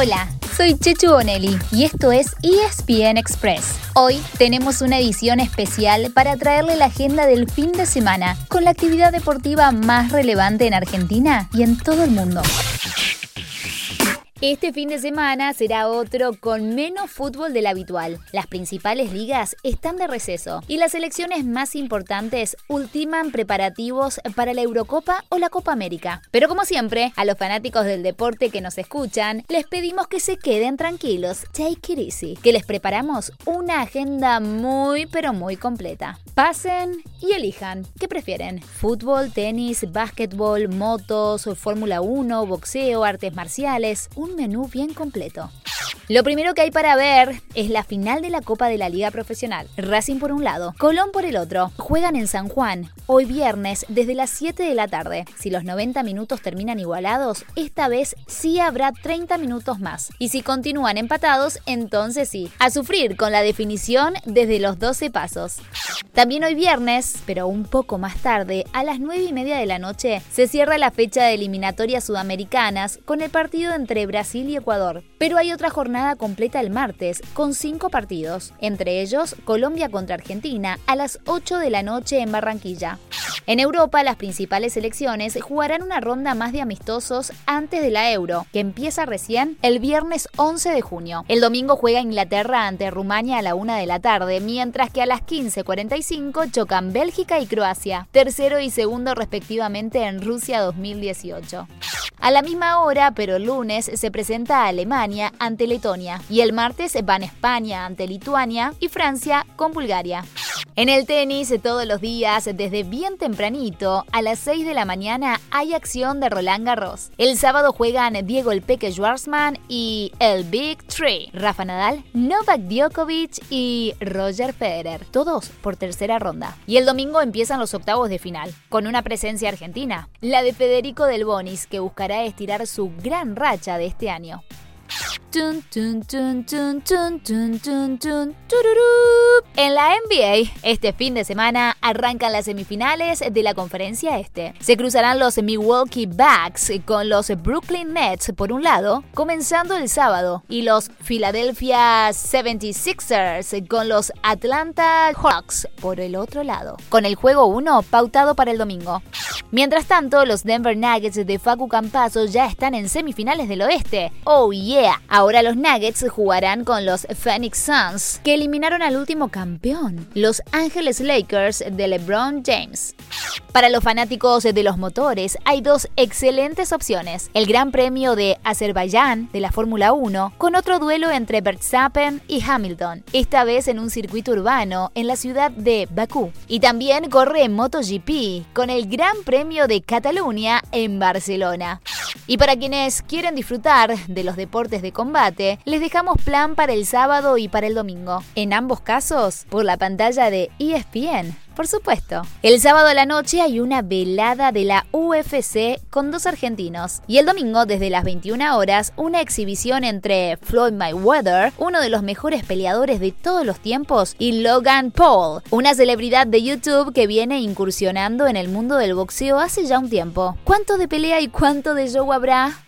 Hola, soy Chechu Bonelli y esto es ESPN Express. Hoy tenemos una edición especial para traerle la agenda del fin de semana con la actividad deportiva más relevante en Argentina y en todo el mundo. Este fin de semana será otro con menos fútbol del habitual. Las principales ligas están de receso y las elecciones más importantes ultiman preparativos para la Eurocopa o la Copa América. Pero como siempre, a los fanáticos del deporte que nos escuchan, les pedimos que se queden tranquilos, take it easy, que les preparamos una agenda muy pero muy completa. Pasen y elijan. ¿Qué prefieren? ¿Fútbol, tenis, básquetbol, motos, Fórmula 1, boxeo, artes marciales? Un menú bien completo. Lo primero que hay para ver es la final de la Copa de la Liga Profesional. Racing por un lado, Colón por el otro. Juegan en San Juan, hoy viernes, desde las 7 de la tarde. Si los 90 minutos terminan igualados, esta vez sí habrá 30 minutos más. Y si continúan empatados, entonces sí. A sufrir con la definición desde los 12 pasos. También hoy viernes, pero un poco más tarde, a las 9 y media de la noche, se cierra la fecha de eliminatorias sudamericanas con el partido entre Brasil y Ecuador. Pero hay otra jornada completa el martes, con cinco partidos, entre ellos Colombia contra Argentina a las 8 de la noche en Barranquilla. En Europa, las principales selecciones jugarán una ronda más de amistosos antes de la Euro, que empieza recién el viernes 11 de junio. El domingo juega Inglaterra ante Rumania a la 1 de la tarde, mientras que a las 15.45 chocan Bélgica y Croacia, tercero y segundo respectivamente en Rusia 2018. A la misma hora, pero lunes, se presenta Alemania ante Letonia y el martes van España ante Lituania y Francia con Bulgaria. En el tenis, todos los días, desde bien tempranito, a las 6 de la mañana, hay acción de Roland Garros. El sábado juegan Diego El Peque Schwarzman y el Big Three, Rafa Nadal, Novak Djokovic y Roger Federer, todos por tercera ronda. Y el domingo empiezan los octavos de final, con una presencia argentina, la de Federico Del Bonis, que buscará estirar su gran racha de este año. En la NBA, este fin de semana arrancan las semifinales de la conferencia este. Se cruzarán los Milwaukee Bucks con los Brooklyn Nets por un lado, comenzando el sábado, y los Philadelphia 76ers con los Atlanta Hawks por el otro lado, con el juego 1 pautado para el domingo. Mientras tanto, los Denver Nuggets de Facu Campazo ya están en semifinales del oeste. ¡Oh yeah! Ahora los Nuggets jugarán con los Phoenix Suns, que eliminaron al último campeón, los Angeles Lakers de LeBron James. Para los fanáticos de los motores hay dos excelentes opciones. El Gran Premio de Azerbaiyán de la Fórmula 1 con otro duelo entre Verstappen y Hamilton, esta vez en un circuito urbano en la ciudad de Bakú. Y también corre MotoGP con el Gran De Cataluña en Barcelona. Y para quienes quieren disfrutar de los deportes de combate, les dejamos plan para el sábado y para el domingo. En ambos casos, por la pantalla de ESPN por supuesto. El sábado a la noche hay una velada de la UFC con dos argentinos. Y el domingo, desde las 21 horas, una exhibición entre Floyd Mayweather, uno de los mejores peleadores de todos los tiempos, y Logan Paul, una celebridad de YouTube que viene incursionando en el mundo del boxeo hace ya un tiempo. ¿Cuánto de pelea y cuánto de show habrá?